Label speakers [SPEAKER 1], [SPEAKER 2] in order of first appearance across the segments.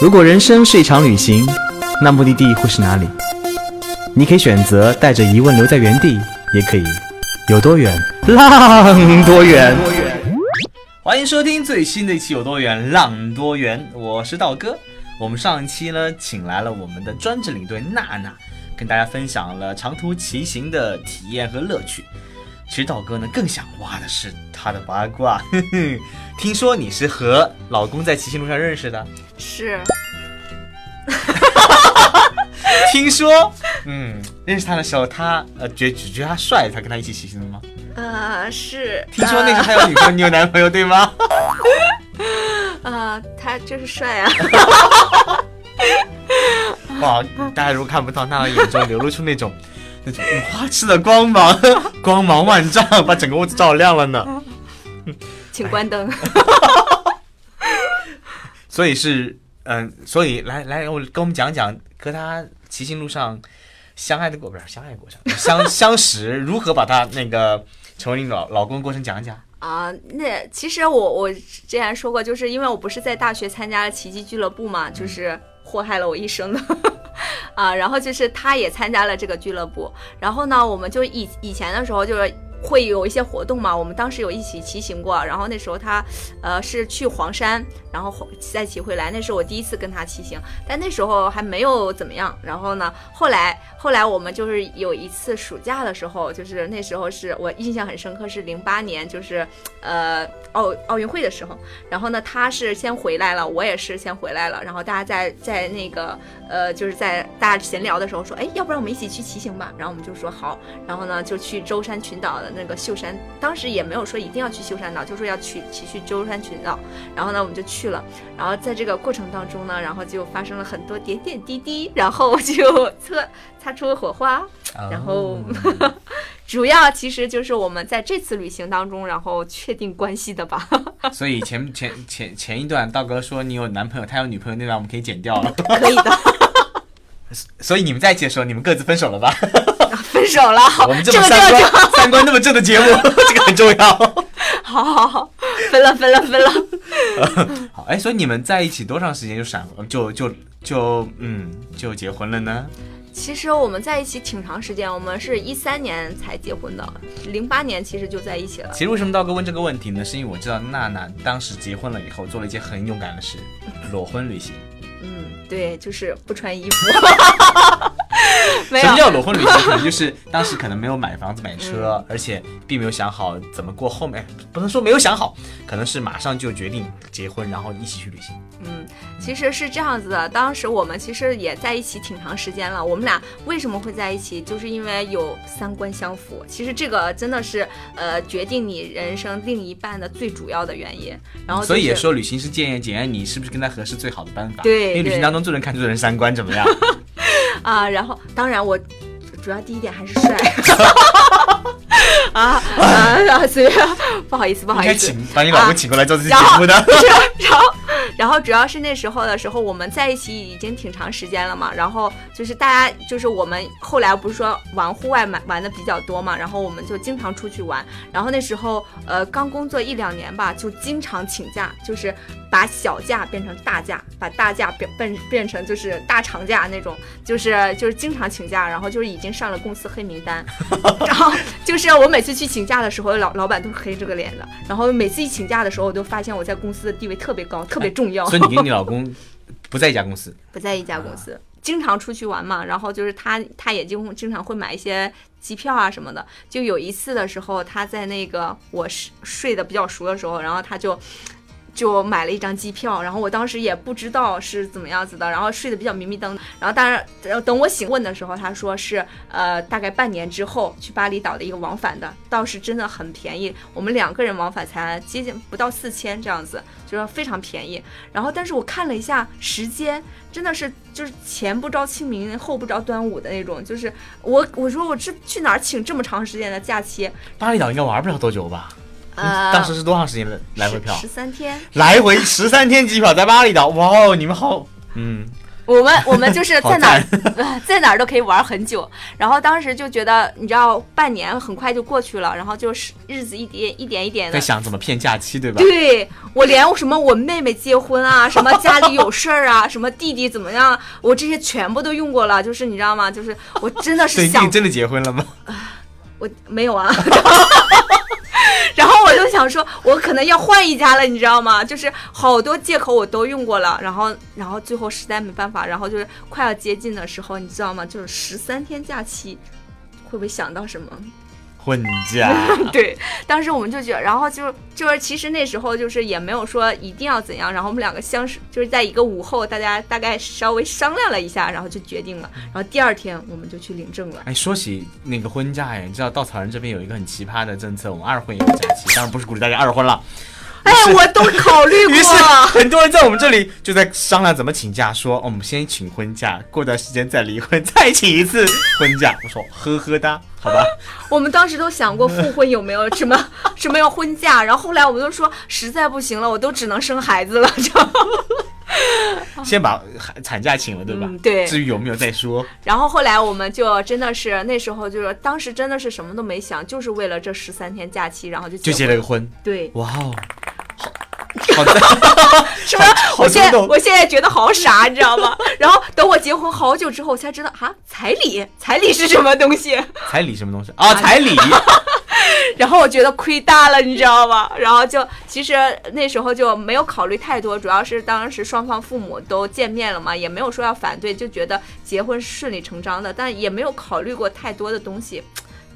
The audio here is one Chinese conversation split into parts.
[SPEAKER 1] 如果人生是一场旅行，那目的地会是哪里？你可以选择带着疑问留在原地，也可以有多远浪多远。欢迎收听最新的一期《有多远浪多远》，我是道哥。我们上一期呢，请来了我们的专职领队娜娜，跟大家分享了长途骑行的体验和乐趣。其实道哥呢，更想挖的是他的八卦。听说你是和老公在骑行路上认识的？
[SPEAKER 2] 是。
[SPEAKER 1] 听说，嗯，认识他的时候，他呃觉只觉得他帅，才跟他一起骑行的吗？
[SPEAKER 2] 呃，是。
[SPEAKER 1] 听说那时候他有女朋友，你有男朋友对吗？
[SPEAKER 2] 啊，他就是帅啊！
[SPEAKER 1] 哇，大家如果看不到，那眼中流露出那种那种五花痴的光芒，光芒万丈，把整个屋子照亮了呢。
[SPEAKER 2] 请关灯。
[SPEAKER 1] 所以是，嗯，所以来来，我跟我们讲讲和他骑行路上相爱的过，不是相爱过程，相 相识如何把他那个成为你老老公的过程讲讲。
[SPEAKER 2] 啊，那其实我我之前说过，就是因为我不是在大学参加了奇迹俱乐部嘛，就是祸害了我一生的 啊。然后就是他也参加了这个俱乐部，然后呢，我们就以以前的时候就是。会有一些活动嘛？我们当时有一起骑行过，然后那时候他，呃，是去黄山，然后再骑回来。那是我第一次跟他骑行，但那时候还没有怎么样。然后呢，后来后来我们就是有一次暑假的时候，就是那时候是我印象很深刻，是零八年，就是呃奥奥运会的时候。然后呢，他是先回来了，我也是先回来了。然后大家在在那个呃，就是在大家闲聊的时候说，哎，要不然我们一起去骑行吧？然后我们就说好。然后呢，就去舟山群岛的。那个秀山，当时也没有说一定要去秀山岛，就说要去骑去舟山群岛。然后呢，我们就去了。然后在这个过程当中呢，然后就发生了很多点点滴滴，然后就擦 擦出了火花。然后 主要其实就是我们在这次旅行当中，然后确定关系的吧。
[SPEAKER 1] 所以前前前前一段道哥说你有男朋友，他有女朋友那段我们可以剪掉了。
[SPEAKER 2] 可以的。
[SPEAKER 1] 所以你们在一起的时候，你们各自分手了吧？
[SPEAKER 2] 分手了，
[SPEAKER 1] 我们这么三观三观那么正的节目，这个很重要。
[SPEAKER 2] 好好好，分了分了分了。
[SPEAKER 1] 好，哎，所以你们在一起多长时间就闪，就就就嗯就结婚了呢？
[SPEAKER 2] 其实我们在一起挺长时间，我们是一三年才结婚的，零八年其实就在一起了。
[SPEAKER 1] 其实为什么道哥问这个问题呢？是因为我知道娜娜当时结婚了以后做了一件很勇敢的事，裸婚旅行。
[SPEAKER 2] 嗯，对，就是不穿衣服。
[SPEAKER 1] 什么叫裸婚旅行？可能就是当时可能没有买房子买车，而且并没有想好怎么过后面，不能说没有想好，可能是马上就决定结婚，然后一起去旅行。
[SPEAKER 2] 嗯，其实是这样子的，当时我们其实也在一起挺长时间了。我们俩为什么会在一起？就是因为有三观相符。其实这个真的是呃决定你人生另一半的最主要的原因。然后
[SPEAKER 1] 所以也说旅行是检验检验你是不是跟他合适最好的办法。
[SPEAKER 2] 对，
[SPEAKER 1] 因为旅行当中最能看出人三观怎么样。
[SPEAKER 2] 啊，然后当然我主要第一点还是帅。啊 啊！随便不好意思，不好意思，
[SPEAKER 1] 请把你老公请过来做这期节目的。
[SPEAKER 2] 然后，然后主要是那时候的时候，我们在一起已经挺长时间了嘛。然后就是大家，就是我们后来不是说玩户外玩玩的比较多嘛。然后我们就经常出去玩。然后那时候呃刚工作一两年吧，就经常请假，就是把小假变成大假，把大假变变变成就是大长假那种，就是就是经常请假，然后就是已经上了公司黑名单。然后就是我每次去请假的时候，老老板都是黑着个脸的。然后每次一请假的时候，我都发现我在公司的地位特别高，特别重要。
[SPEAKER 1] 所以你跟你老公 不在一家公司？
[SPEAKER 2] 不在一家公司，经常出去玩嘛。然后就是他，他也经经常会买一些机票啊什么的。就有一次的时候，他在那个我睡睡得比较熟的时候，然后他就。就买了一张机票，然后我当时也不知道是怎么样子的，然后睡得比较迷迷瞪，然后当然等我醒问的时候，他说是呃大概半年之后去巴厘岛的一个往返的，倒是真的很便宜，我们两个人往返才接近不到四千这样子，就是非常便宜。然后但是我看了一下时间，真的是就是前不着清明后不着端午的那种，就是我我说我这去哪儿请这么长时间的假期？
[SPEAKER 1] 巴厘岛应该玩不了多久吧？当时是多长时间的来回票？
[SPEAKER 2] 十三天，
[SPEAKER 1] 来回十三天机票在巴厘岛，哇哦，你们好，嗯，
[SPEAKER 2] 我们我们就是在哪 在哪儿都可以玩很久。然后当时就觉得，你知道，半年很快就过去了，然后就是日子一点一点一点的
[SPEAKER 1] 在。想怎么骗假期，对吧？
[SPEAKER 2] 对我连什么我妹妹结婚啊，什么家里有事儿啊，什么弟弟怎么样，我这些全部都用过了。就是你知道吗？就是我真的，是想
[SPEAKER 1] 你真的结婚了吗？
[SPEAKER 2] 我没有啊。然后我就想说，我可能要换一家了，你知道吗？就是好多借口我都用过了，然后，然后最后实在没办法，然后就是快要接近的时候，你知道吗？就是十三天假期，会不会想到什么？
[SPEAKER 1] 婚假，
[SPEAKER 2] 对，当时我们就觉得，然后就就是其实那时候就是也没有说一定要怎样，然后我们两个相识，就是在一个午后，大家大概稍微商量了一下，然后就决定了，然后第二天我们就去领证了。
[SPEAKER 1] 哎，说起那个婚假，呀，你知道稻草人这边有一个很奇葩的政策，我们二婚也有假期，当然不是鼓励大家二婚了。
[SPEAKER 2] 哎，我都考虑过
[SPEAKER 1] 于。是很多人在我们这里就在商量怎么请假，说、哦、我们先请婚假，过段时间再离婚，再请一次婚假。我说呵呵哒，好吧。
[SPEAKER 2] 我们当时都想过复婚有没有什么 什么要婚假，然后后来我们都说实在不行了，我都只能生孩子了，知道吗？
[SPEAKER 1] 先把产产假请了，对吧？
[SPEAKER 2] 嗯对
[SPEAKER 1] 至于有没有再说。
[SPEAKER 2] 然后后来我们就真的是那时候就是当时真的是什么都没想，就是为了这十三天假期，然后就
[SPEAKER 1] 就结了个婚，
[SPEAKER 2] 对，
[SPEAKER 1] 哇哦，好，好的，
[SPEAKER 2] 是吧？
[SPEAKER 1] 好
[SPEAKER 2] 我现在我现在觉得好傻，你知道吗？然后等我结婚好久之后，我才知道啊，彩礼，彩礼是什么东西？
[SPEAKER 1] 彩礼什么东西啊？彩礼，
[SPEAKER 2] 然后我觉得亏大了，你知道吗？然后就其实那时候就没有考虑太多，主要是当时双方父母都见面了嘛，也没有说要反对，就觉得结婚是顺理成章的，但也没有考虑过太多的东西。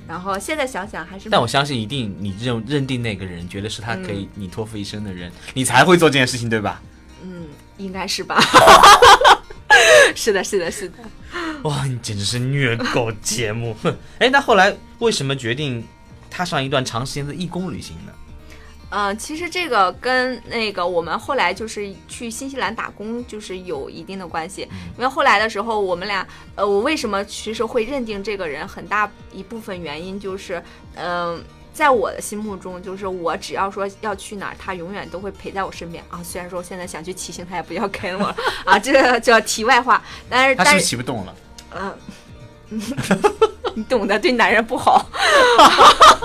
[SPEAKER 2] 然后现在想想还是，
[SPEAKER 1] 但我相信一定你认认定那个人，觉得是他可
[SPEAKER 2] 嗯
[SPEAKER 1] 以你托付一生的人，你才会做这件事情，对吧？
[SPEAKER 2] 嗯，应该是吧。是的，是的，是的。
[SPEAKER 1] 哇，你简直是虐狗节目！哼，哎，那后来为什么决定踏上一段长时间的义工旅行呢？
[SPEAKER 2] 嗯，其实这个跟那个我们后来就是去新西兰打工，就是有一定的关系。因为后来的时候，我们俩，呃，我为什么其实会认定这个人，很大一部分原因就是，嗯、在我的心目中，就是我只要说要去哪儿，他永远都会陪在我身边啊。虽然说我现在想去骑行，他也不要跟我啊，这叫题外话。但是，
[SPEAKER 1] 他是不是
[SPEAKER 2] 但是，
[SPEAKER 1] 骑不动了？
[SPEAKER 2] 嗯、你懂的，对男人不好。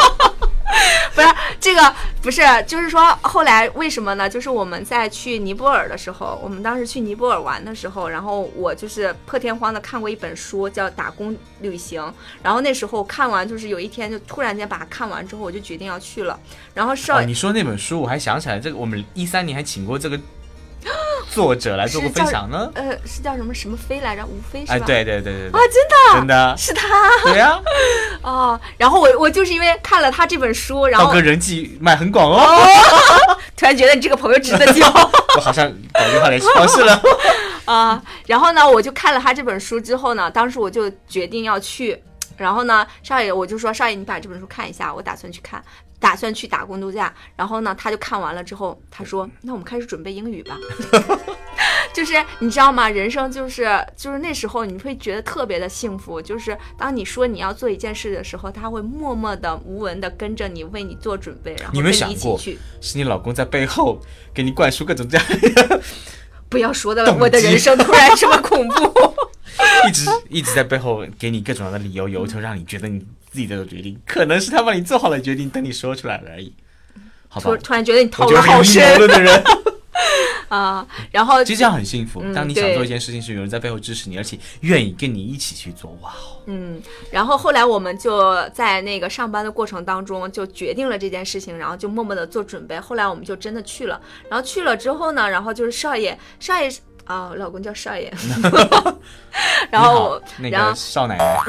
[SPEAKER 2] 不是这个，不是，就是说后来为什么呢？就是我们在去尼泊尔的时候，我们当时去尼泊尔玩的时候，然后我就是破天荒的看过一本书，叫《打工旅行》。然后那时候看完，就是有一天就突然间把它看完之后，我就决定要去了。然后少
[SPEAKER 1] 哦，你说那本书，我还想起来，这个我们一三年还请过这个 作者来做过分享呢。
[SPEAKER 2] 呃是叫什么什么飞来着？吴飞是吧？
[SPEAKER 1] 哎，对对对对
[SPEAKER 2] 啊，真的
[SPEAKER 1] 真的，
[SPEAKER 2] 是他
[SPEAKER 1] 对啊，
[SPEAKER 2] 哦。然后我我就是因为看了他这本书，然后
[SPEAKER 1] 道哥人际脉很广哦，
[SPEAKER 2] 突然觉得你这个朋友值得交。
[SPEAKER 1] 我好像搞定他联系方式了。
[SPEAKER 2] 啊、然后呢，我就看了他这本书之后呢，当时我就决定要去。然后呢，少爷我就说少爷，你把这本书看一下，我打算去看，打算去打工度假。然后呢，他就看完了之后，他说：“那我们开始准备英语吧。”就是你知道吗？人生就是就是那时候你会觉得特别的幸福，就是当你说你要做一件事的时候，他会默默的无闻的跟着你，为你做准备，然后
[SPEAKER 1] 你有
[SPEAKER 2] 跟你
[SPEAKER 1] 没想过。是你老公在背后给你灌输各种这样
[SPEAKER 2] 不要说的我的人生突然这么恐怖。
[SPEAKER 1] 一直一直在背后给你各种样的理由，由头让你觉得你自己在做决定，可能是他帮你做好了决定，等你说出来了而已。好吧
[SPEAKER 2] 突，突然觉得你套路好深
[SPEAKER 1] 的人，
[SPEAKER 2] 啊、然后
[SPEAKER 1] 其实这样很幸福。
[SPEAKER 2] 嗯
[SPEAKER 1] 当你想做一件事情时，有人在背后支持你，而且愿意跟你一起去做，哇哦！
[SPEAKER 2] 嗯，然后后来我们就在那个上班的过程当中就决定了这件事情，然后就默默的做准备。后来我们就真的去了，然后去了之后呢，然后就是少爷，少爷啊、我老公叫少爷，然后
[SPEAKER 1] 那
[SPEAKER 2] 然后
[SPEAKER 1] 个少奶奶，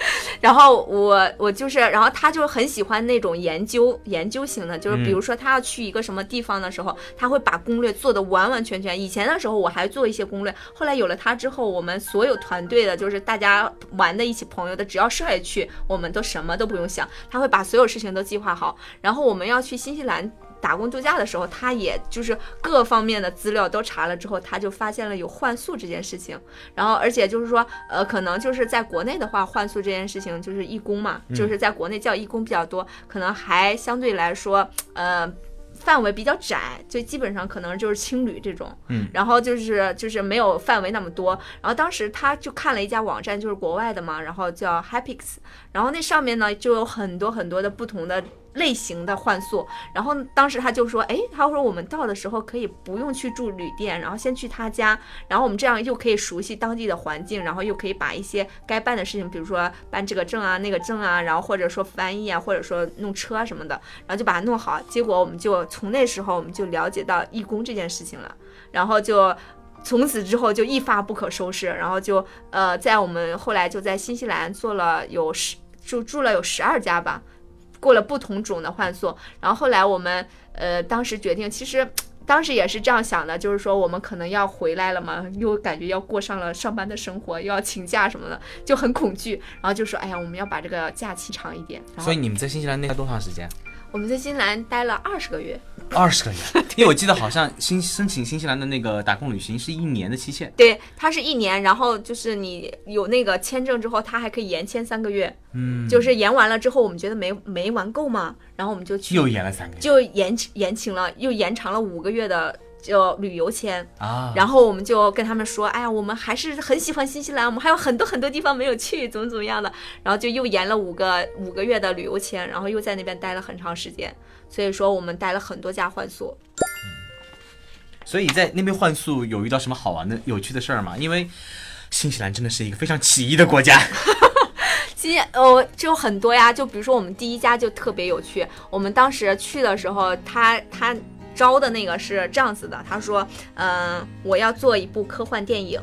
[SPEAKER 2] 然后我我就是，然后他就很喜欢那种研究研究型的，就是比如说他要去一个什么地方的时候，他会把攻略做的完完全全。以前的时候我还做一些攻略，后来有了他之后，我们所有团队的，就是大家玩的一起朋友的，只要少爷去，我们都什么都不用想，他会把所有事情都计划好。然后我们要去新西兰。打工度假的时候，他也就是各方面的资料都查了之后，他就发现了有换宿这件事情。然后，而且就是说，呃，可能就是在国内的话，换宿这件事情就是义工嘛，就是在国内叫义工比较多，可能还相对来说，呃。范围比较窄，就基本上可能就是青旅这种，
[SPEAKER 1] 嗯，
[SPEAKER 2] 然后就是就是没有范围那么多。然后当时他就看了一家网站，就是国外的嘛，然后叫 Happix，然后那上面呢就有很多很多的不同的。类型的换宿，然后当时他就说，哎，他说我们到的时候可以不用去住旅店，然后先去他家，然后我们这样又可以熟悉当地的环境，然后又可以把一些该办的事情，比如说办这个证啊、那个证啊，然后或者说翻译啊，或者说弄车啊什么的，然后就把它弄好。结果我们就从那时候我们就了解到义工这件事情了，然后就从此之后就一发不可收拾，然后就呃，在我们后来就在新西兰做了有十，就住了有十二家吧。过了不同种的换宿，然后后来我们呃当时决定，其实当时也是这样想的，就是说我们可能要回来了嘛，又感觉要过上了上班的生活，又要请假什么的，就很恐惧，然后就说哎呀，我们要把这个假期长一点。
[SPEAKER 1] 所以你们在新西兰待多长时间？
[SPEAKER 2] 我们在新西兰待了二十个月，
[SPEAKER 1] 二十个月，因为我记得好像新申请新西兰的那个打工旅行是一年的期限，
[SPEAKER 2] 对，它是一年，然后就是你有那个签证之后，它还可以延签三个月，
[SPEAKER 1] 嗯，
[SPEAKER 2] 就是延完了之后，我们觉得没没玩够嘛，然后我们就去
[SPEAKER 1] 又延了三个月，
[SPEAKER 2] 就延延请了，又延长了五个月的。就旅游签
[SPEAKER 1] 啊，
[SPEAKER 2] 然后我们就跟他们说，哎呀，我们还是很喜欢新西兰，我们还有很多很多地方没有去，怎么怎么样的，然后就又延了五个五个月的旅游签，然后又在那边待了很长时间，所以说我们待了很多家换宿。
[SPEAKER 1] 所以在那边换宿有遇到什么好玩的、有趣的事儿吗？因为新西兰真的是一个非常奇异的国家。
[SPEAKER 2] 新呃就很多呀，就比如说我们第一家就特别有趣，我们当时去的时候，他他。招的那个是这样子的，他说，嗯，我要做一部科幻电影。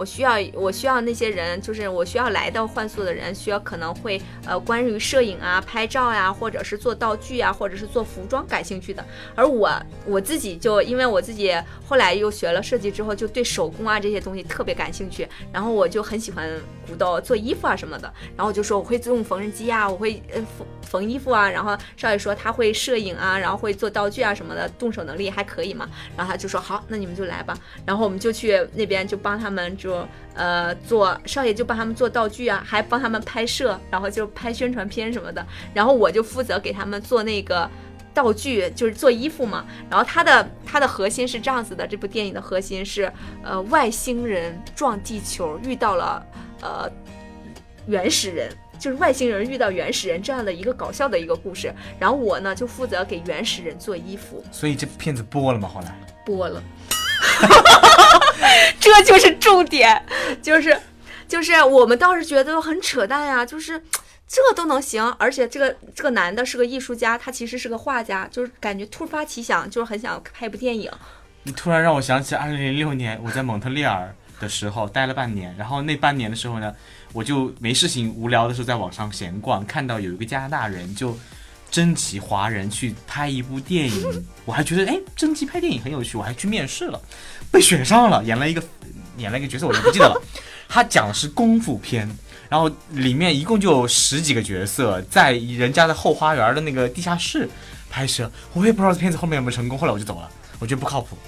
[SPEAKER 2] 我需要，我需要那些人，就是我需要来到幻宿的人，需要可能会呃关于摄影啊、拍照呀，或者是做道具啊，或者是做服装感兴趣的。而我我自己就因为我自己后来又学了设计之后，就对手工啊这些东西特别感兴趣，然后我就很喜欢鼓捣做衣服啊什么的。然后我就说我会用缝纫机啊，我会呃缝缝衣服啊。然后少爷说他会摄影啊，然后会做道具啊什么的，动手能力还可以嘛。然后他就说好，那你们就来吧。然后我们就去那边就帮他们就。说呃，做少爷就帮他们做道具啊，还帮他们拍摄，然后就拍宣传片什么的。然后我就负责给他们做那个道具，就是做衣服嘛。然后它的它的核心是这样子的，这部电影的核心是呃外星人撞地球遇到了呃原始人，就是外星人遇到原始人这样的一个搞笑的一个故事。然后我呢就负责给原始人做衣服。
[SPEAKER 1] 所以这片子播了吗？后来
[SPEAKER 2] 播了。这就是重点，就是，就是我们倒是觉得很扯淡呀，就是这都能行，而且这个这个男的是个艺术家，他其实是个画家，就是感觉突发奇想，就是很想拍一部电影。
[SPEAKER 1] 你突然让我想起二零零六年我在蒙特利尔的时候待了半年，然后那半年的时候呢，我就没事情无聊的时候在网上闲逛，看到有一个加拿大人就。征集华人去拍一部电影，我还觉得哎，征集拍电影很有趣，我还去面试了，被选上了，演了一个演了一个角色，我就不记得了。他讲的是功夫片，然后里面一共就十几个角色，在人家的后花园的那个地下室拍摄，我也不知道这片子后面有没有成功，后来我就走了，我觉得不靠谱。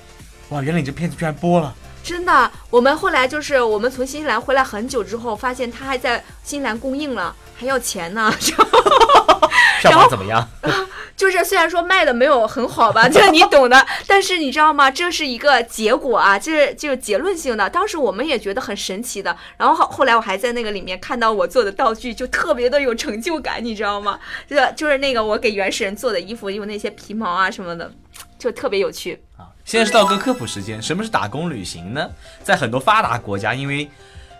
[SPEAKER 1] 哇，原来你这片子居然播了！
[SPEAKER 2] 真的，我们后来就是我们从新西兰回来很久之后，发现他还在新西兰公映了，还要钱呢。
[SPEAKER 1] 票房怎么样？
[SPEAKER 2] 就是虽然说卖的没有很好吧，就是你懂的。但是你知道吗？这是一个结果啊，就是就是结论性的。当时我们也觉得很神奇的。然后后后来我还在那个里面看到我做的道具，就特别的有成就感，你知道吗？就就是那个我给原始人做的衣服，用那些皮毛啊什么的，就特别有趣
[SPEAKER 1] 啊。现在是道哥科普时间，什么是打工旅行呢？在很多发达国家，因为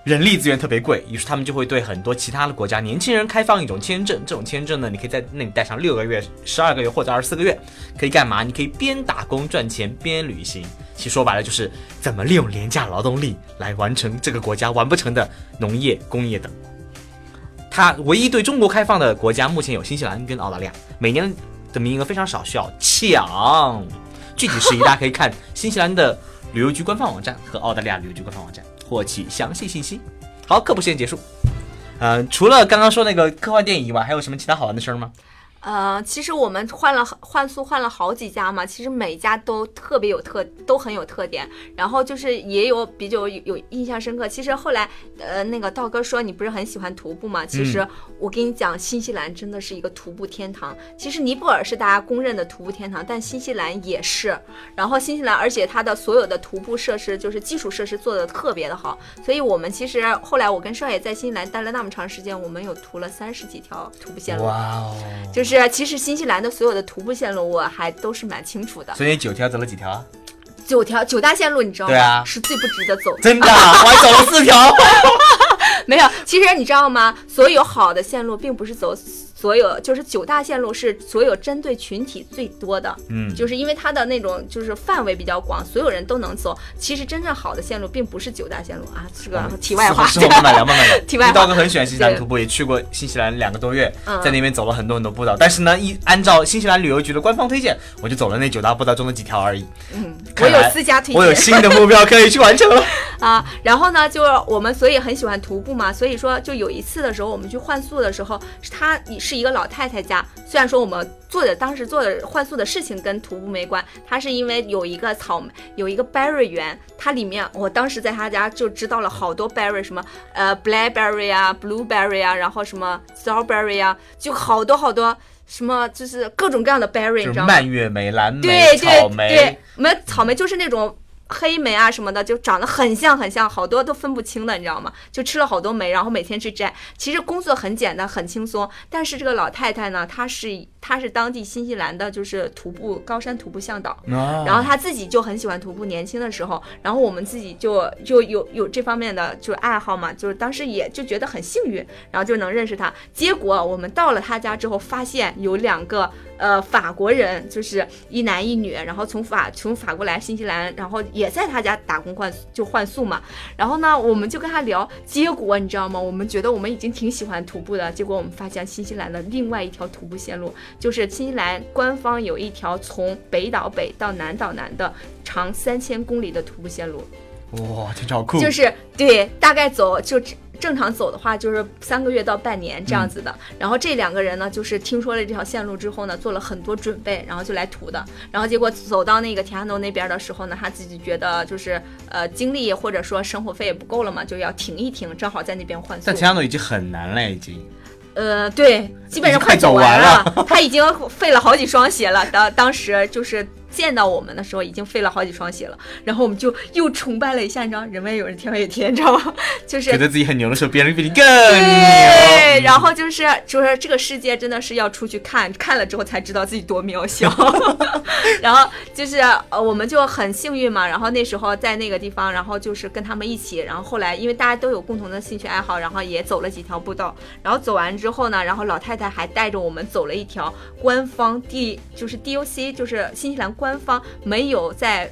[SPEAKER 1] 人力资源特别贵，于是他们就会对很多其他的国家年轻人开放一种签证。这种签证呢，你可以在那里待上六个月、十二个月或者二十四个月，可以干嘛？你可以边打工赚钱边旅行。其实说白了就是怎么利用廉价劳动力来完成这个国家完不成的农业、工业等。它唯一对中国开放的国家目前有新西兰跟澳大利亚，每年的名额非常少，需要抢。具体事宜大家可以看新西兰的旅游局官方网站和澳大利亚旅游局官方网站获取详细信息。好，科普时间结束。嗯，除了刚刚说那个科幻电影以外，还有什么其他好玩的事儿吗？
[SPEAKER 2] 呃，其实我们换了换宿换了好几家嘛，其实每家都特别有特，都很有特点。然后就是也有比较有有印象深刻。其实后来，呃，那个道哥说你不是很喜欢徒步吗？其实我跟你讲，新西兰真的是一个徒步天堂。其实尼泊尔是大家公认的徒步天堂，但新西兰也是。然后新西兰，而且它的所有的徒步设施就是基础设施做的特别的好。所以我们其实后来我跟少爷在新西兰待了那么长时间，我们有徒了三十几条徒步线路。
[SPEAKER 1] 哇哦！
[SPEAKER 2] 就是。是，其实新西兰的所有的徒步线路我还都是蛮清楚的。
[SPEAKER 1] 所以九条走了几条？
[SPEAKER 2] 九条九大线路，你知道吗？
[SPEAKER 1] 对啊，
[SPEAKER 2] 是最不值得走的。
[SPEAKER 1] 真的，我还走了四条。
[SPEAKER 2] 没有，其实你知道吗？所有好的线路并不是走。所有就是九大线路是所有针对群体最多的，
[SPEAKER 1] 嗯，
[SPEAKER 2] 就是因为它的那种就是范围比较广，所有人都能走。其实真正好的线路并不是九大线路啊，这个 题外话。
[SPEAKER 1] 是我慢慢聊，慢慢聊。
[SPEAKER 2] 题外话。
[SPEAKER 1] 道哥很喜欢新西兰徒步，也去过新西兰两个多月，在那边走了很多很多步道。但是呢，一按照新西兰旅游局的官方推荐，我就走了那九大步道中的几条而已。
[SPEAKER 2] 嗯，我有私家推荐，
[SPEAKER 1] 我有新的目标可以去完成了
[SPEAKER 2] 啊。然后呢，就我们所以很喜欢徒步嘛，所以说就有一次的时候，我们去换宿的时候，他是一个老太太家。虽然说我们做的当时做的换宿的事情跟徒步没关，他是因为有一个草莓，有一个 berry 园，它里面我当时在他家就知道了好多 berry，什么呃 blackberry 啊，blueberry 啊，然后什么 strawberry 啊，就好多好多什么就是各种各样的 berry，你知道吗？
[SPEAKER 1] 蔓越莓、蓝莓、
[SPEAKER 2] 草
[SPEAKER 1] 莓，
[SPEAKER 2] 对，我们草莓就是那种。黑莓啊什么的，就长得很像很像，好多都分不清的，你知道吗？就吃了好多莓，然后每天去摘。其实工作很简单，很轻松。但是这个老太太呢，她是她是当地新西兰的，就是徒步高山徒步向导。然后他自己就很喜欢徒步，年轻的时候。然后我们自己就就有有这方面的就爱好嘛，就是当时也就觉得很幸运，然后就能认识他。结果我们到了他家之后，发现有两个。呃，法国人就是一男一女，然后从法从法国来新西兰，然后也在他家打工换就换宿嘛。然后呢，我们就跟他聊，结果你知道吗？我们觉得我们已经挺喜欢徒步的，结果我们发现新西兰的另外一条徒步线路，就是新西兰官方有一条从北岛北到南岛南的长三千公里的徒步线路。
[SPEAKER 1] 哇，这好酷！
[SPEAKER 2] 就是对，大概走就。正常走的话就是三个月到半年这样子的，然后这两个人呢，就是听说了这条线路之后呢，做了很多准备，然后就来图的，然后结果走到那个提亚诺那边的时候呢，他自己觉得就是呃精力或者说生活费也不够了嘛，就要停一停，正好在那边换宿。
[SPEAKER 1] 但提亚诺已经很难了，已经。
[SPEAKER 2] 呃，对，基本上
[SPEAKER 1] 快
[SPEAKER 2] 走
[SPEAKER 1] 完
[SPEAKER 2] 了，他已经废了好几双鞋了。当当时就是。见到我们的时候已经废了好几双鞋了，然后我们就又崇拜了一下，你知道，人外有人，天外有天，你知道吗？就是
[SPEAKER 1] 觉得自己很牛的时候，别人比你更
[SPEAKER 2] 牛。然后就是就是这个世界真的是要出去看看了之后才知道自己多渺小。然后就是呃，我们就很幸运嘛。然后那时候在那个地方，然后就是跟他们一起。然后后来因为大家都有共同的兴趣爱好，然后也走了几条步道。然后走完之后呢，然后老太太还带着我们走了一条官方 D，就是 DOC，就是新西兰。官方没有在，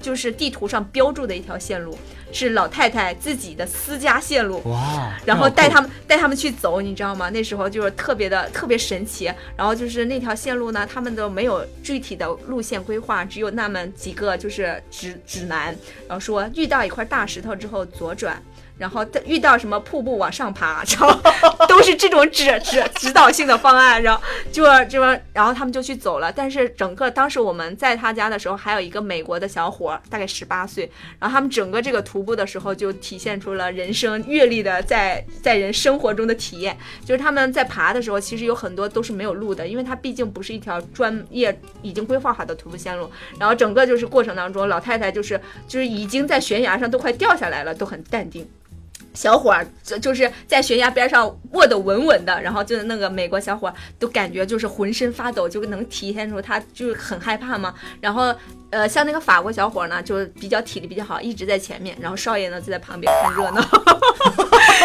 [SPEAKER 2] 就是地图上标注的一条线路，是老太太自己的私家线路。
[SPEAKER 1] 哇！
[SPEAKER 2] 然后带他们带他们去走，你知道吗？那时候就是特别的特别神奇。然后就是那条线路呢，他们都没有具体的路线规划，只有那么几个就是指指南，然后说遇到一块大石头之后左转。然后遇到什么瀑布往上爬，然后都是这种指 指指导性的方案，然后就就然后他们就去走了。但是整个当时我们在他家的时候，还有一个美国的小伙，大概十八岁。然后他们整个这个徒步的时候，就体现出了人生阅历的在 在人生活中的体验。就是他们在爬的时候，其实有很多都是没有路的，因为它毕竟不是一条专业已经规划好的徒步线路。然后整个就是过程当中，老太太就是就是已经在悬崖上都快掉下来了，都很淡定。小伙儿就就是在悬崖边上握得稳稳的，然后就那个美国小伙儿都感觉就是浑身发抖，就能体现出他就是很害怕嘛。然后，呃，像那个法国小伙儿呢，就比较体力比较好，一直在前面，然后少爷呢就在旁边看热闹。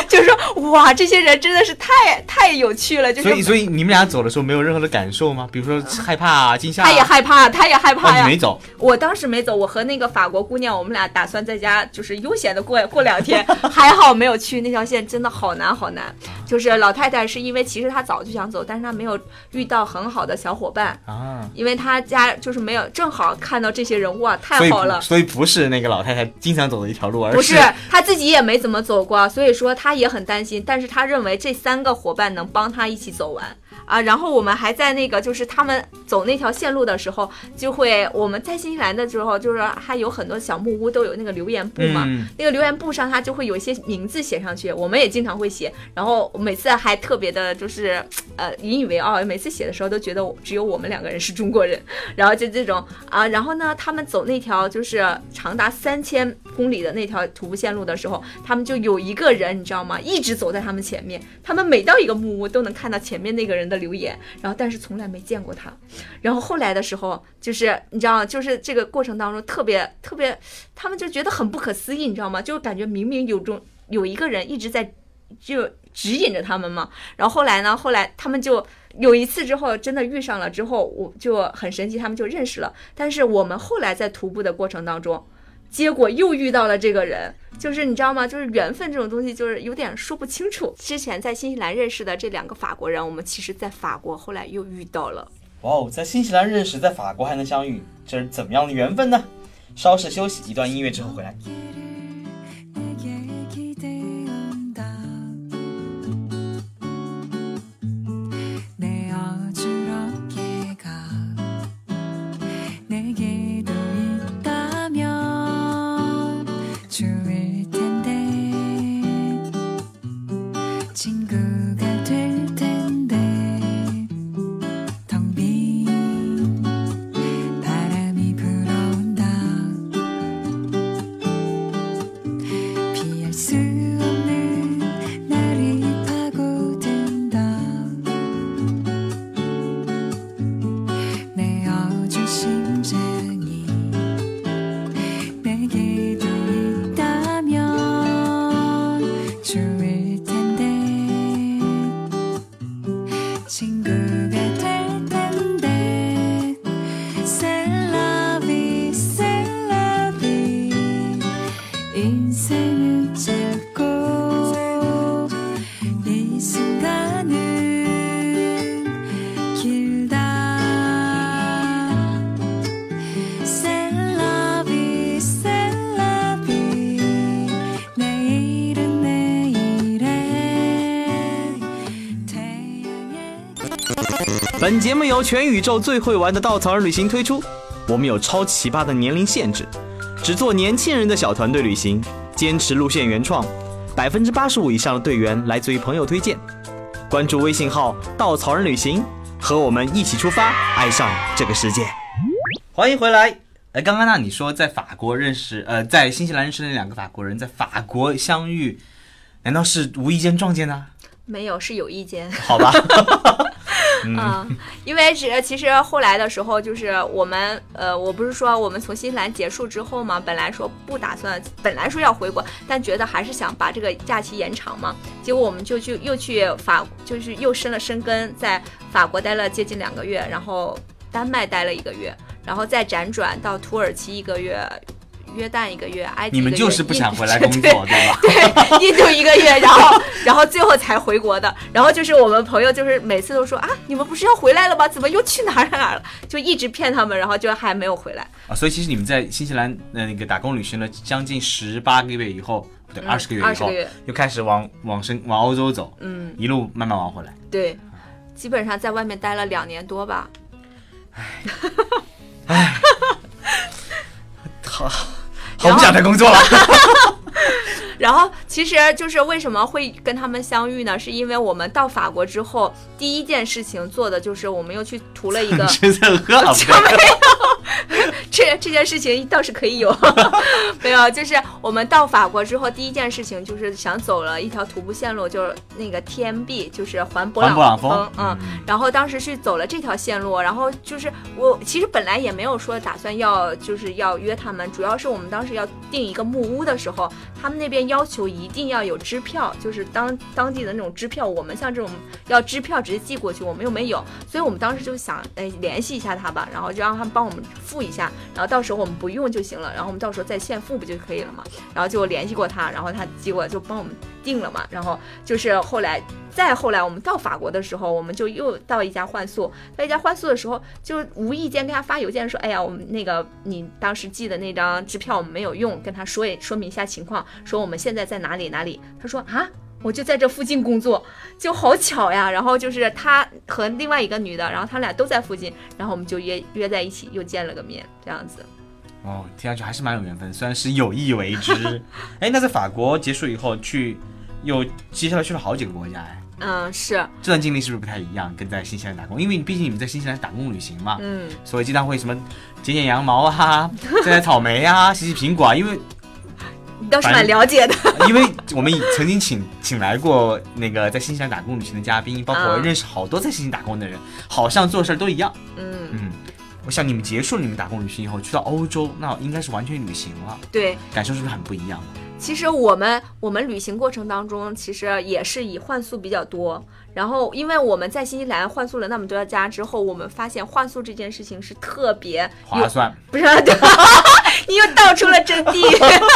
[SPEAKER 2] 就是说，哇，这些人真的是太太有趣了。就是
[SPEAKER 1] 所以，所以你们俩走的时候没有任何的感受吗？比如说害怕啊、惊吓？
[SPEAKER 2] 他也害怕，他也害怕呀。
[SPEAKER 1] 你没走？
[SPEAKER 2] 我当时没走，我和那个法国姑娘，我们俩打算在家就是悠闲的过过两天，还好没有去那条线，真的好难好难。就是老太太是因为其实她早就想走，但是她没有遇到很好的小伙伴
[SPEAKER 1] 啊，
[SPEAKER 2] 因为她家就是没有正好看到这些人，哇，太好了。
[SPEAKER 1] 所以不是那个老太太经常走的一条路，而
[SPEAKER 2] 不是她自己也没怎么走过，所以说他也很担心。但是他认为这三个伙伴能帮他一起走完，啊，然后我们还在那个，就是他们走那条线路的时候，就会我们在新西兰的时候，就是还有很多小木屋都有那个留言簿嘛，
[SPEAKER 1] 嗯。
[SPEAKER 2] 那个留言簿上它就会有一些名字写上去，我们也经常会写，然后每次还特别的，就是呃引以为傲，每次写的时候都觉得只有我们两个人是中国人，然后就这种啊，然后呢，他们走那条就是长达三千公里的那条徒步线路的时候，他们就有一个人，你知道吗？一直走在他们前面，他们每到一个木屋都能看到前面那个人人的留言，然后但是从来没见过他。然后后来的时候，就是你知道，就是这个过程当中特别特别，他们就觉得很不可思议，你知道吗？就感觉明明有种有一个人一直在就指引着他们嘛。然后后来呢，后来他们就有一次之后真的遇上了之后，我就很神奇，他们就认识了。但是我们后来在徒步的过程当中。结果又遇到了这个人，就是你知道吗？就是缘分这种东西，就是有点说不清楚。之前在新西兰认识的这两个法国人，我们其实在法国后来又遇到了。
[SPEAKER 3] 哇哦，在新西兰认识，在法国还能相遇，这是怎么样的缘分呢？稍事休息，一段音乐之后回来。
[SPEAKER 1] 本节目由全宇宙最会玩的稻草人旅行推出，我们有超奇葩的年龄限制，只做年轻人的小团队旅行，坚持路线原创，百分之八十五以上的队员来自于朋友推荐。关注微信号“稻草人旅行”，和我们一起出发，爱上这个世界。
[SPEAKER 3] 欢迎回来。哎，刚刚那你说在法国认识，呃，在新西兰认识那两个法国人在法国相遇，难道是无意间撞见的？
[SPEAKER 2] 没有，是有意间。
[SPEAKER 3] 好吧，
[SPEAKER 2] 嗯，因为是其实后来的时候，就是我们呃，我不是说我们从新西兰结束之后嘛，本来说不打算，本来说要回国，但觉得还是想把这个假期延长嘛。结果我们就去又去法，就是又深了深根，在法国待了接近两个月，然后丹麦待了一个月，然后再辗转到土耳其一个月。约旦一个月，埃及
[SPEAKER 3] 你们就是不想回来工作，
[SPEAKER 2] 对
[SPEAKER 3] 对吧？
[SPEAKER 2] 对，印度一个月，然后然后最后才回国的。然后就是我们朋友，就是每次都说啊，你们不是要回来了吗？怎么又去哪儿哪儿了？就一直骗他们，然后就还没有回来。
[SPEAKER 3] 啊，所以其实你们在新西兰呃那个打工旅行了将近十八个月以后，不对，
[SPEAKER 2] 嗯
[SPEAKER 3] 二十个月以后又开始往往深往欧洲走，
[SPEAKER 2] 嗯，
[SPEAKER 3] 一路慢慢往回来。
[SPEAKER 2] 对，基本上在外面待了两年多吧。
[SPEAKER 3] 好，好不想再工作了。
[SPEAKER 2] 然后其实就是为什么会跟他们相遇呢？是因为我们到法国之后，第一件事情做的就是我们又去涂了一个
[SPEAKER 3] 吃这喝啊，不对，
[SPEAKER 2] 这这件事情倒是可以有，没有，就是我们到法国之后，第一件事情就是想走了一条徒步线路，就是那个 TMB，就是环勃
[SPEAKER 3] 朗
[SPEAKER 2] 峰，
[SPEAKER 3] 峰
[SPEAKER 2] 嗯，然后当时是走了这条线路，然后就是我其实本来也没有说打算要就是要约他们，主要是我们当时要订一个木屋的时候，他们那边要求一定要有支票，就是当当地的那种支票，我们像这种要支票直接寄过去，我们又没有，所以我们当时就想，哎，联系一下他吧，然后就让他们帮我们付一下，然后到时候我们不用就行了，然后我们到时候再现付不就可以了嘛？然后就联系过他，然后他结果就帮我们定了嘛，然后就是后来再后来我们到法国的时候，我们就又到一家换宿，到一家换宿的时候，就无意间跟他发邮件说，哎呀，我们那个你当时寄的那张支票我们没有用，跟他说一说明一下情况，说我们现在在哪里哪里，他说啊。我就在这附近工作，就好巧呀。然后就是他和另外一个女的，然后他俩都在附近，然后我们就约约在一起，又见了个面，这样子。
[SPEAKER 1] 哦，听上去还是蛮有缘分，虽然是有意为之。哎，那在法国结束以后去，又接下来去了好几个国家，哎，
[SPEAKER 2] 嗯，是，
[SPEAKER 1] 这段经历是不是不太一样？跟在新西兰打工，因为毕竟你们在新西兰打工旅行嘛，
[SPEAKER 2] 嗯，
[SPEAKER 1] 所以经常会什么剪剪羊毛啊，摘摘草莓啊，洗洗苹果啊，因为
[SPEAKER 2] 你倒是蛮了解的。
[SPEAKER 1] 因为我们曾经请请来过那个在新西兰打工旅行的嘉宾，包括
[SPEAKER 2] 嗯
[SPEAKER 1] 认识好多在新西兰打工的人，好像做事儿都一样。
[SPEAKER 2] 嗯，
[SPEAKER 1] 嗯，我想你们结束了你们打工旅行以后，去到欧洲，那应该是完全旅行了，
[SPEAKER 2] 对。
[SPEAKER 1] 感受是不是很不一样？
[SPEAKER 2] 其实我们我们旅行过程当中，其实也是以换宿比较多。然后，因为我们在新西兰换宿了那么多家之后，我们发现换宿这件事情是特别
[SPEAKER 1] 划算。
[SPEAKER 2] 不是，对你又道出了真谛。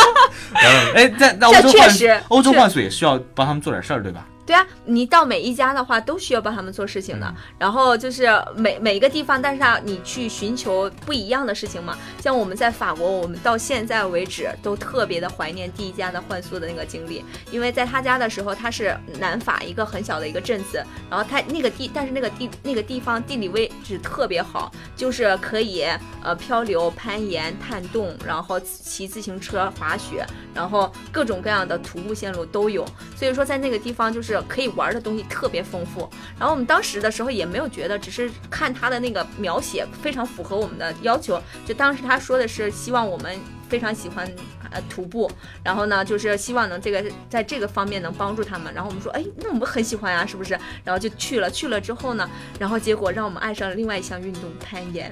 [SPEAKER 1] 哎，在在欧
[SPEAKER 2] 这
[SPEAKER 1] 洲换
[SPEAKER 2] 确实确
[SPEAKER 1] 欧洲换宿也需要帮他们做点事儿，对吧？
[SPEAKER 2] 对啊，你到每一家的话都需要帮他们做事情的。然后就是每每一个地方，但是啊，你去寻求不一样的事情嘛。像我们在法国，我们到现在为止都特别的怀念第一家的换宿的那个经历，因为在他家的时候，他是南法一个很小的一个镇子，然后他那个地，但是那个地那个地方地理位置特别好，就是可以呃漂流、攀岩、探洞，然后骑自行车、滑雪，然后各种各样的徒步线路都有。所以说在那个地方就是可以玩的东西特别丰富。然后我们当时的时候也没有觉得，只是看他的那个描写非常符合我们的要求。就当时他说的是希望我们非常喜欢呃徒步，然后呢就是希望能这个在这个方面能帮助他们。然后我们说，哎，那我们很喜欢啊，是不是？然后就去了，去了之后呢，然后结果让我们爱上了另外一项运动——攀岩。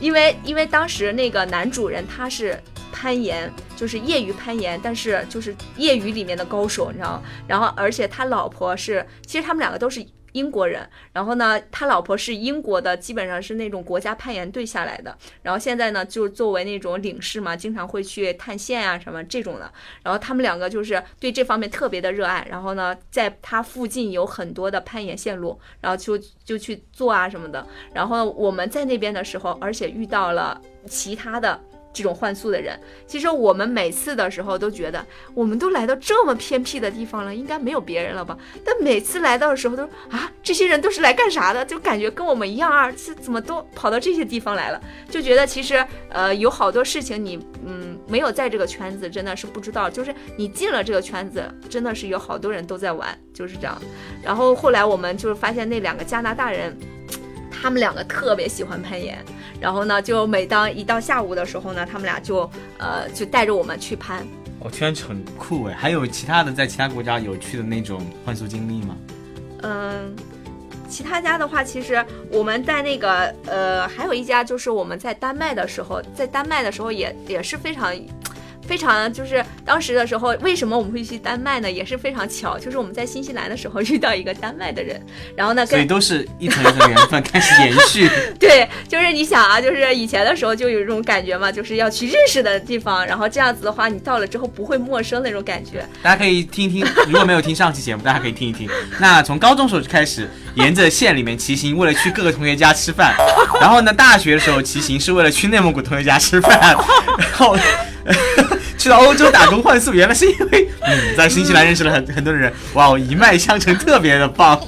[SPEAKER 2] 因为因为当时那个男主人他是攀岩，就是业余攀岩，但是就是业余里面的高手，你知道吗？然后而且他老婆是，其实他们两个都是英国人，然后呢，他老婆是英国的，基本上是那种国家攀岩队下来的，然后现在呢，就作为那种领事嘛，经常会去探险啊什么这种的，然后他们两个就是对这方面特别的热爱，然后呢，在他附近有很多的攀岩线路，然后就就去做啊什么的，然后我们在那边的时候，而且遇到了其他的。这种换宿的人，其实我们每次的时候都觉得，我们都来到这么偏僻的地方了，应该没有别人了吧？但每次来到的时候都啊，这些人都是来干啥的？就感觉跟我们一样啊，这怎么都跑到这些地方来了？就觉得其实呃有好多事情你嗯没有在这个圈子，真的是不知道。就是你进了这个圈子，真的是有好多人都在玩，就是这样。然后后来我们就是发现那两个加拿大人。他们两个特别喜欢攀岩，然后呢，就每当一到下午的时候呢，他们俩就呃就带着我们去攀，
[SPEAKER 1] 我听上去很酷哎。还有其他的在其他国家有趣的那种换宿经历吗？
[SPEAKER 2] 嗯，其他家的话，其实我们在那个呃，还有一家就是我们在丹麦的时候，在丹麦的时候也也是非常。非常就是当时的时候，为什么我们会去丹麦呢？也是非常巧，就是我们在新西兰的时候遇到一个丹麦的人，然后呢
[SPEAKER 1] 所以都是一层一层缘分开始延续。
[SPEAKER 2] 对，就是你想啊，就是以前的时候就有一种感觉嘛，就是要去认识的地方，然后这样子的话，你到了之后不会陌生那种感觉。
[SPEAKER 1] 大家可以听一听，如果没有听上期节目，大家可以听一听。那从高中时候就开始沿着县里面骑行，为了去各个同学家吃饭。然后呢，大学的时候骑行是为了去内蒙古同学家吃饭。然后 去到欧洲打工换宿，原来是因为嗯，在新西兰认识了很很多人，哇，哦一脉相承，特别的棒。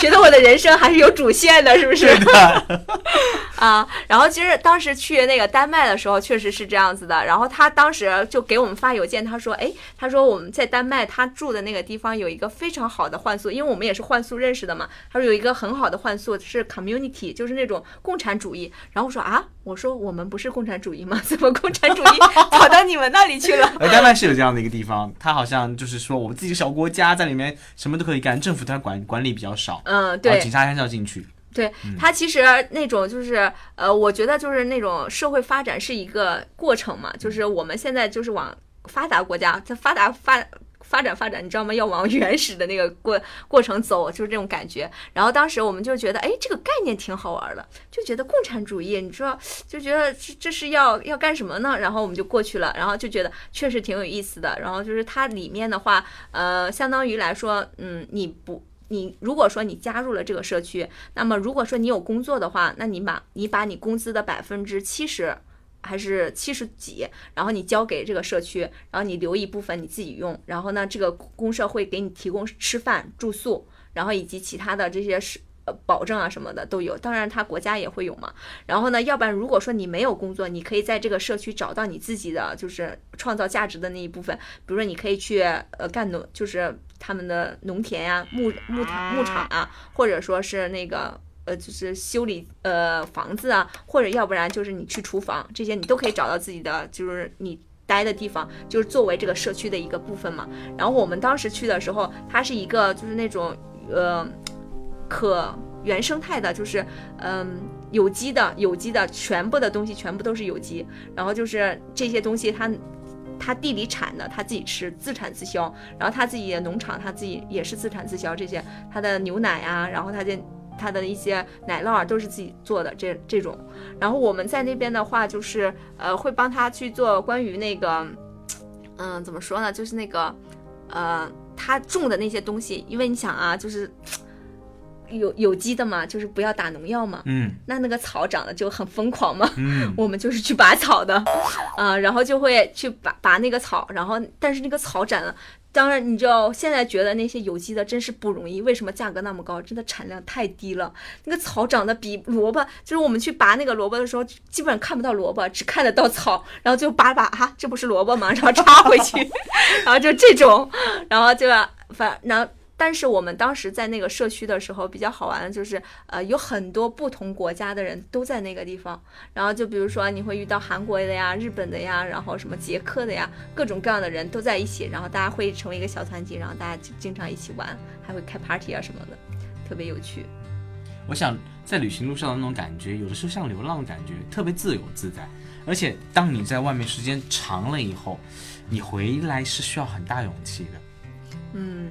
[SPEAKER 2] 觉得我的人生还是有主线的，是不是？啊，然后其实当时去那个丹麦的时候，确实是这样子的。然后他当时就给我们发邮件，他说：“哎，他说我们在丹麦，他住的那个地方有一个非常好的换宿，因为我们也是换宿认识的嘛。他说有一个很好的换宿是 community，就是那种共产主义。然后我说啊，我说我们不是共产主义吗？怎么共产主义 跑到你们那里去了？
[SPEAKER 1] 而丹麦是有这样的一个地方，他好像就是说我们自己小国家在里面什么都可以干，政府它管管理比较少，
[SPEAKER 2] 嗯，对
[SPEAKER 1] 警察还是要进去。
[SPEAKER 2] 对，他其实那种就是呃，我觉得就是那种社会发展是一个过程嘛，就是我们现在就是往发达国家，在发达发。发展发展，你知道吗？要往原始的那个过过程走，就是这种感觉。然后当时我们就觉得，哎，这个概念挺好玩的，就觉得共产主义，你说就觉得这这是要要干什么呢？然后我们就过去了，然后就觉得确实挺有意思的。然后就是它里面的话，呃，相当于来说，嗯，你不。你如果说你加入了这个社区，那么如果说你有工作的话，那你把你把你工资的百分之七十还是七十几，然后你交给这个社区，然后你留一部分你自己用，然后呢，这个公社会给你提供吃饭、住宿，然后以及其他的这些是。呃，保证啊什么的都有，当然他国家也会有嘛。然后呢，要不然如果说你没有工作，你可以在这个社区找到你自己的就是创造价值的那一部分，比如说你可以去呃干农，就是他们的农田呀、牧牧场牧场啊，或者说是那个呃就是修理呃房子啊，或者要不然就是你去厨房，这些你都可以找到自己的就是你。待的地方就是作为这个社区的一个部分嘛。然后我们当时去的时候，它是一个就是那种呃可原生态的，就是嗯有机的，有机的，全部的东西全部都是有机。然后就是这些东西它。他地里产的，他自己吃，自产自销。然后他自己的农场，他自己也是自产自销。这些他的牛奶啊，然后他的他的一些奶酪啊，都是自己做的。这这种。然后我们在那边的话，就是呃，会帮他去做关于那个，嗯，怎么说呢？就是那个，呃，他种的那些东西，因为你想啊，就是。有有机的嘛，就是不要打农药嘛。
[SPEAKER 1] 嗯
[SPEAKER 2] 那那个草长得就很疯狂嘛。
[SPEAKER 1] 嗯，
[SPEAKER 2] 我们就是去拔草的，啊、然后就会去拔拔那个草，然后但是那个草长了。当然，你知道现在觉得那些有机的真是不容易，为什么价格那么高？真的产量太低了。那个草长得比萝卜，就是我们去拔那个萝卜的时候，基本上看不到萝卜，只看得到草，然后就拔拔啊，这不是萝卜吗？然后插回去，然后就这种，然后就反然后。但是我们当时在那个社区的时候，比较好玩的就是，呃，有很多不同国家的人都在那个地方。然后就比如说，你会遇到韩国的呀、日本的呀，然后什么捷克的呀，各种各样的人都在一起。然后大家会成为一个小团体，然后大家就经常一起玩，还会开 party 啊什么的，特别有趣。
[SPEAKER 1] 我想在旅行路上的那种感觉，有的时候像流浪的感觉，特别自由自在。而且当你在外面时间长了以后，你回来是需要很大勇气的。
[SPEAKER 2] 嗯，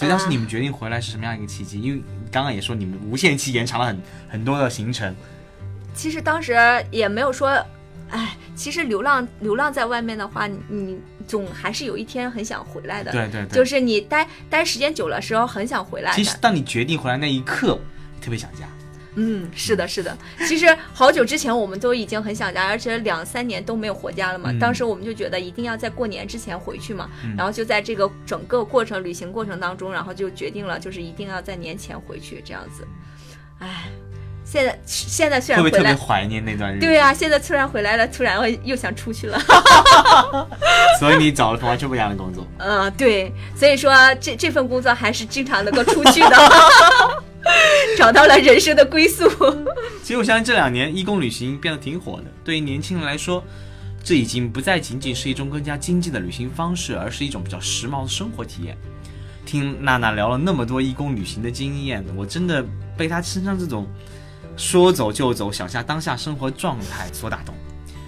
[SPEAKER 1] 所以当时你们决定回来是什么样一个契机？因为刚刚也说你们无限期延长了很很多的行程。
[SPEAKER 2] 其实当时也没有说，哎，其实流浪流浪在外面的话，你你总还是有一天很想回来的。
[SPEAKER 1] 对对对，
[SPEAKER 2] 就是你待待时间久了时候，很想回来。
[SPEAKER 1] 其实当你决定回来那一刻，特别想家。
[SPEAKER 2] 嗯，是的，是的。其实好久之前我们都已经很想家，而且两三年都没有回家了嘛。
[SPEAKER 1] 嗯
[SPEAKER 2] 当时我们就觉得一定要在过年之前回去嘛，
[SPEAKER 1] 嗯
[SPEAKER 2] 然后就在这个整个过程旅行过程当中，然后就决定了，就是一定要在年前回去这样子。哎，现在现在虽
[SPEAKER 1] 会不会特别怀念那段日子？
[SPEAKER 2] 对啊，现在突然回来了，突然我又想出去了。
[SPEAKER 1] 所以你找了完全不一样的工作。
[SPEAKER 2] 嗯，对，所以说这这份工作还是经常能够出去的，找到了人生的归宿。
[SPEAKER 1] 其实我相信这两年义工旅行变得挺火的，对于年轻人来说，这已经不再仅仅是一种更加经济的旅行方式，而是一种比较时髦的生活体验。听娜娜聊了那么多义工旅行的经验，我真的被她身上这种说走就走、想下当下生活状态所打动。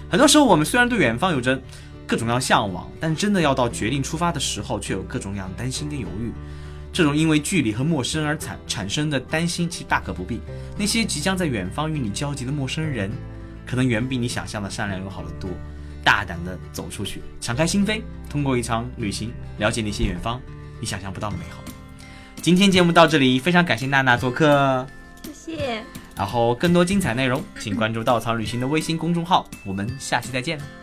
[SPEAKER 1] 很多时候，我们虽然对远方有着各种各样向往，但真的要到决定出发的时候，却有各种各样担心跟犹豫。这种因为距离和陌生而产产生的担心，其实大可不必。那些即将在远方与你交集的陌生人，可能远比你想象的善良友好得多。大胆的走出去，敞开心扉，通过一场旅行，了解那些远方你想象不到的美好。今天节目到这里，非常感谢娜娜做客。
[SPEAKER 2] 谢谢。
[SPEAKER 1] 然后更多精彩内容，请关注稻草旅行的微信公众号。我们下期再见。